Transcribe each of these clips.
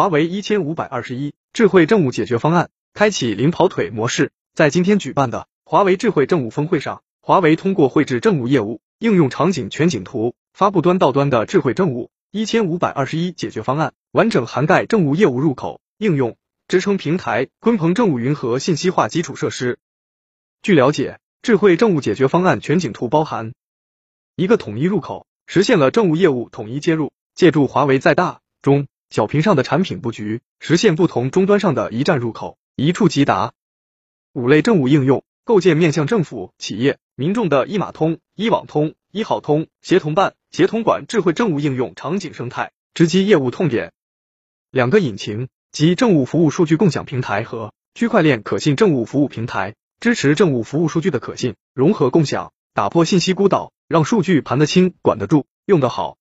华为一千五百二十一智慧政务解决方案，开启零跑腿模式。在今天举办的华为智慧政务峰会上，华为通过绘制政务业务应用场景全景图，发布端到端的智慧政务一千五百二十一解决方案，完整涵盖政务业务入口、应用、支撑平台、鲲鹏政务云和信息化基础设施。据了解，智慧政务解决方案全景图包含一个统一入口，实现了政务业务统一接入。借助华为在大、中、小屏上的产品布局，实现不同终端上的一站入口，一触即达。五类政务应用构建面向政府、企业、民众的一码通、一网通、一号通、协同办、协同管智慧政务应用场景生态，直击业务痛点。两个引擎及政务服务数据共享平台和区块链可信政务服务平台，支持政务服务数据的可信融合共享，打破信息孤岛，让数据盘得清、管得住、用得好。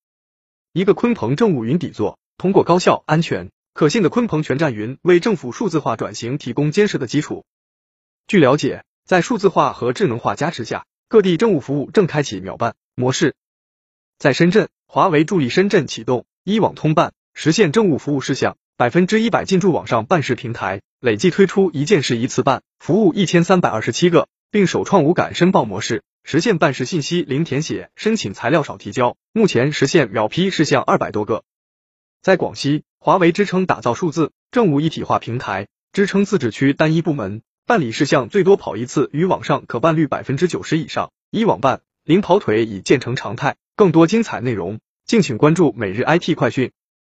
一个鲲鹏政务云底座，通过高效、安全、可信的鲲鹏全站云，为政府数字化转型提供坚实的基础。据了解，在数字化和智能化加持下，各地政务服务正开启秒办模式。在深圳，华为助力深圳启动一网通办，实现政务服务事项百分之一百进驻网上办事平台，累计推出一件事一次办服务一千三百二十七个，并首创无感申报模式。实现办事信息零填写，申请材料少提交。目前实现秒批事项二百多个。在广西，华为支撑打造数字政务一体化平台，支撑自治区单一部门办理事项最多跑一次，与网上可办率百分之九十以上，一网办零跑腿已建成常态。更多精彩内容，敬请关注每日 IT 快讯。